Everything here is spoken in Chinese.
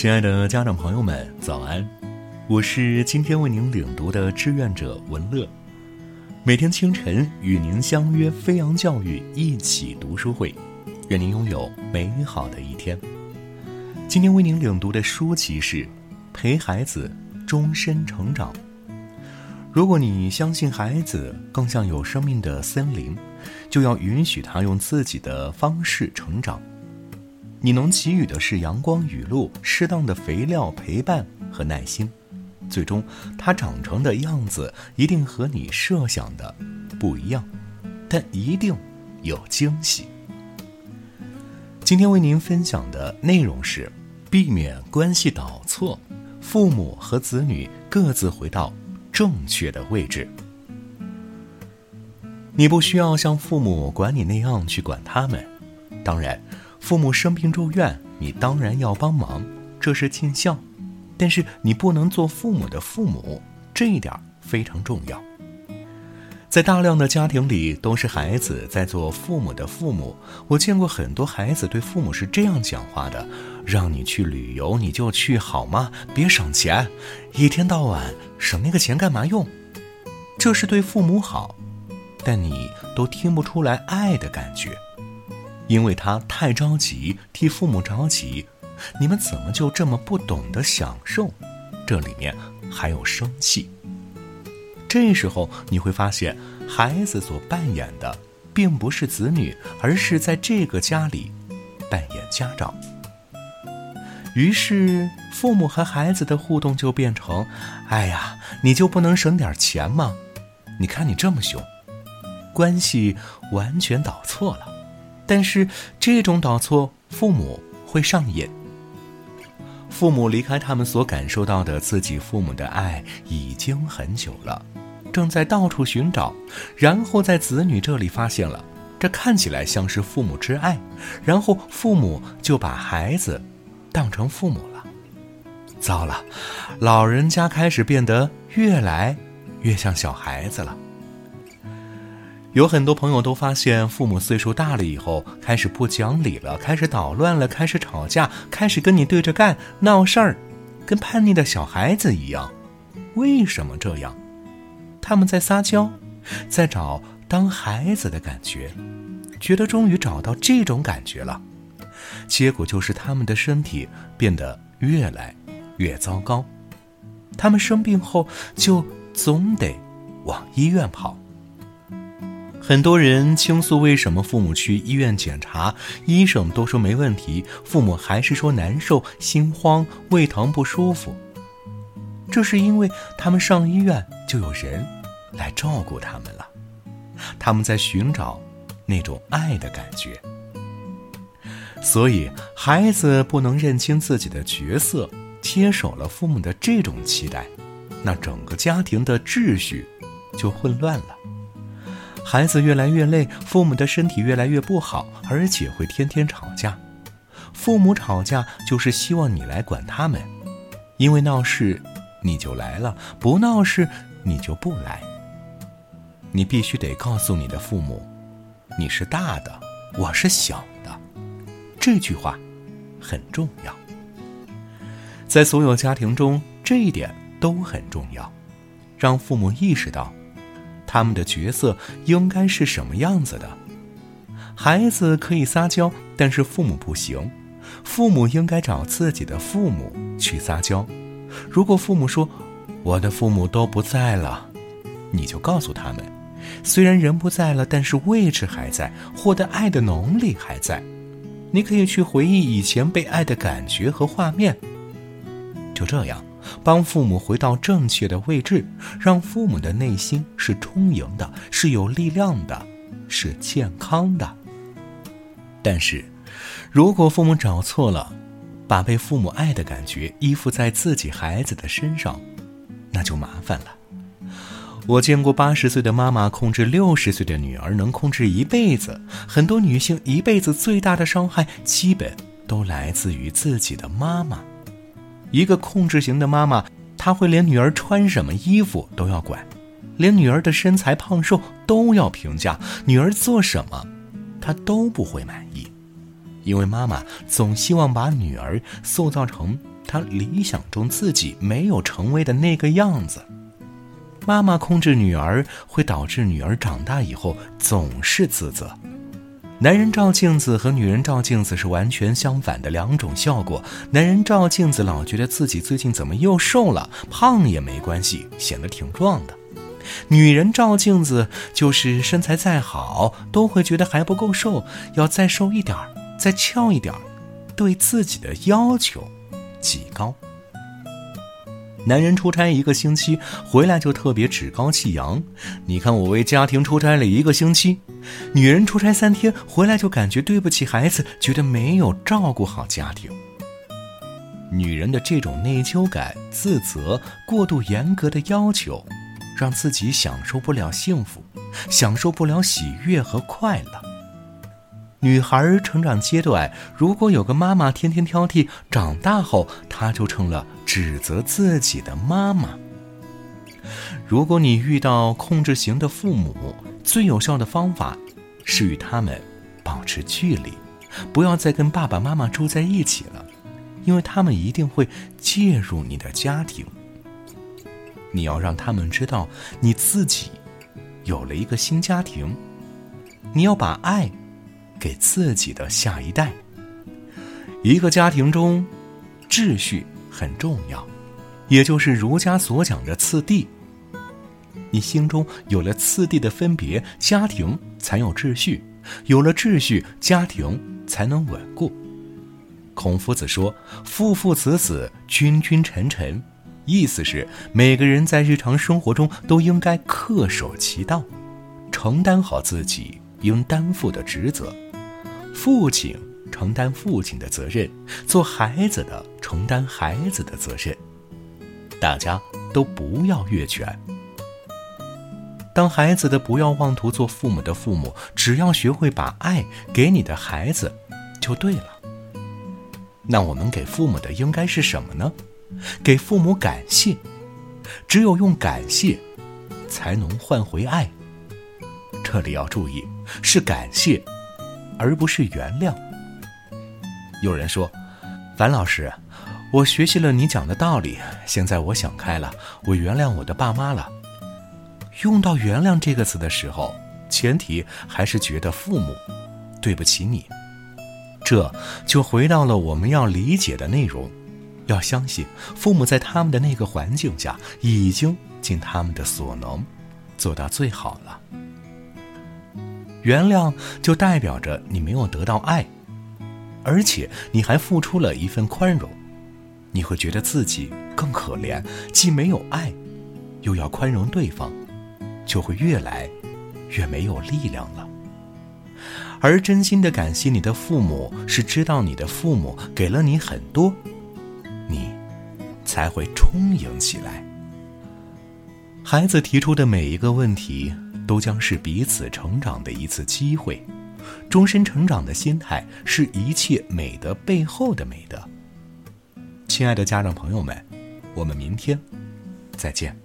亲爱的家长朋友们，早安！我是今天为您领读的志愿者文乐，每天清晨与您相约飞扬教育一起读书会，愿您拥有美好的一天。今天为您领读的书籍是《陪孩子终身成长》。如果你相信孩子更像有生命的森林，就要允许他用自己的方式成长。你能给予的是阳光雨露、适当的肥料、陪伴和耐心，最终它长成的样子一定和你设想的不一样，但一定有惊喜。今天为您分享的内容是：避免关系导错，父母和子女各自回到正确的位置。你不需要像父母管你那样去管他们，当然。父母生病住院，你当然要帮忙，这是尽孝。但是你不能做父母的父母，这一点非常重要。在大量的家庭里，都是孩子在做父母的父母。我见过很多孩子对父母是这样讲话的：“让你去旅游，你就去好吗？别省钱，一天到晚省那个钱干嘛用？”这是对父母好，但你都听不出来爱的感觉。因为他太着急替父母着急，你们怎么就这么不懂得享受？这里面还有生气。这时候你会发现，孩子所扮演的并不是子女，而是在这个家里扮演家长。于是，父母和孩子的互动就变成：“哎呀，你就不能省点钱吗？你看你这么凶。”关系完全导错了。但是这种导错，父母会上瘾。父母离开他们所感受到的自己父母的爱已经很久了，正在到处寻找，然后在子女这里发现了，这看起来像是父母之爱，然后父母就把孩子当成父母了。糟了，老人家开始变得越来越像小孩子了。有很多朋友都发现，父母岁数大了以后，开始不讲理了，开始捣乱了，开始吵架，开始跟你对着干、闹事儿，跟叛逆的小孩子一样。为什么这样？他们在撒娇，在找当孩子的感觉，觉得终于找到这种感觉了。结果就是他们的身体变得越来越糟糕。他们生病后，就总得往医院跑。很多人倾诉为什么父母去医院检查，医生都说没问题，父母还是说难受、心慌、胃疼不舒服。这是因为他们上医院就有人来照顾他们了，他们在寻找那种爱的感觉。所以孩子不能认清自己的角色，接手了父母的这种期待，那整个家庭的秩序就混乱了。孩子越来越累，父母的身体越来越不好，而且会天天吵架。父母吵架就是希望你来管他们，因为闹事你就来了，不闹事你就不来。你必须得告诉你的父母，你是大的，我是小的。这句话很重要，在所有家庭中，这一点都很重要，让父母意识到。他们的角色应该是什么样子的？孩子可以撒娇，但是父母不行。父母应该找自己的父母去撒娇。如果父母说：“我的父母都不在了”，你就告诉他们：“虽然人不在了，但是位置还在，获得爱的能力还在。你可以去回忆以前被爱的感觉和画面。”就这样。帮父母回到正确的位置，让父母的内心是充盈的，是有力量的，是健康的。但是，如果父母找错了，把被父母爱的感觉依附在自己孩子的身上，那就麻烦了。我见过八十岁的妈妈控制六十岁的女儿，能控制一辈子。很多女性一辈子最大的伤害，基本都来自于自己的妈妈。一个控制型的妈妈，她会连女儿穿什么衣服都要管，连女儿的身材胖瘦都要评价，女儿做什么，她都不会满意，因为妈妈总希望把女儿塑造成她理想中自己没有成为的那个样子。妈妈控制女儿，会导致女儿长大以后总是自责。男人照镜子和女人照镜子是完全相反的两种效果。男人照镜子老觉得自己最近怎么又瘦了，胖也没关系，显得挺壮的。女人照镜子就是身材再好，都会觉得还不够瘦，要再瘦一点儿，再翘一点儿，对自己的要求极高。男人出差一个星期回来就特别趾高气扬，你看我为家庭出差了一个星期；女人出差三天回来就感觉对不起孩子，觉得没有照顾好家庭。女人的这种内疚感、自责、过度严格的要求，让自己享受不了幸福，享受不了喜悦和快乐。女孩成长阶段，如果有个妈妈天天挑剔，长大后她就成了指责自己的妈妈。如果你遇到控制型的父母，最有效的方法是与他们保持距离，不要再跟爸爸妈妈住在一起了，因为他们一定会介入你的家庭。你要让他们知道你自己有了一个新家庭，你要把爱。给自己的下一代。一个家庭中，秩序很重要，也就是儒家所讲的次第。你心中有了次第的分别，家庭才有秩序；有了秩序，家庭才能稳固。孔夫子说：“父父子子，君君臣臣。”意思是每个人在日常生活中都应该恪守其道，承担好自己应担负的职责。父亲承担父亲的责任，做孩子的承担孩子的责任，大家都不要越权。当孩子的不要妄图做父母的父母，只要学会把爱给你的孩子，就对了。那我们给父母的应该是什么呢？给父母感谢，只有用感谢，才能换回爱。这里要注意，是感谢。而不是原谅。有人说：“樊老师，我学习了你讲的道理，现在我想开了，我原谅我的爸妈了。”用到“原谅”这个词的时候，前提还是觉得父母对不起你。这就回到了我们要理解的内容：要相信父母在他们的那个环境下，已经尽他们的所能，做到最好了。原谅就代表着你没有得到爱，而且你还付出了一份宽容，你会觉得自己更可怜，既没有爱，又要宽容对方，就会越来越没有力量了。而真心的感谢你的父母，是知道你的父母给了你很多，你才会充盈起来。孩子提出的每一个问题。都将是彼此成长的一次机会，终身成长的心态是一切美德背后的美德。亲爱的家长朋友们，我们明天再见。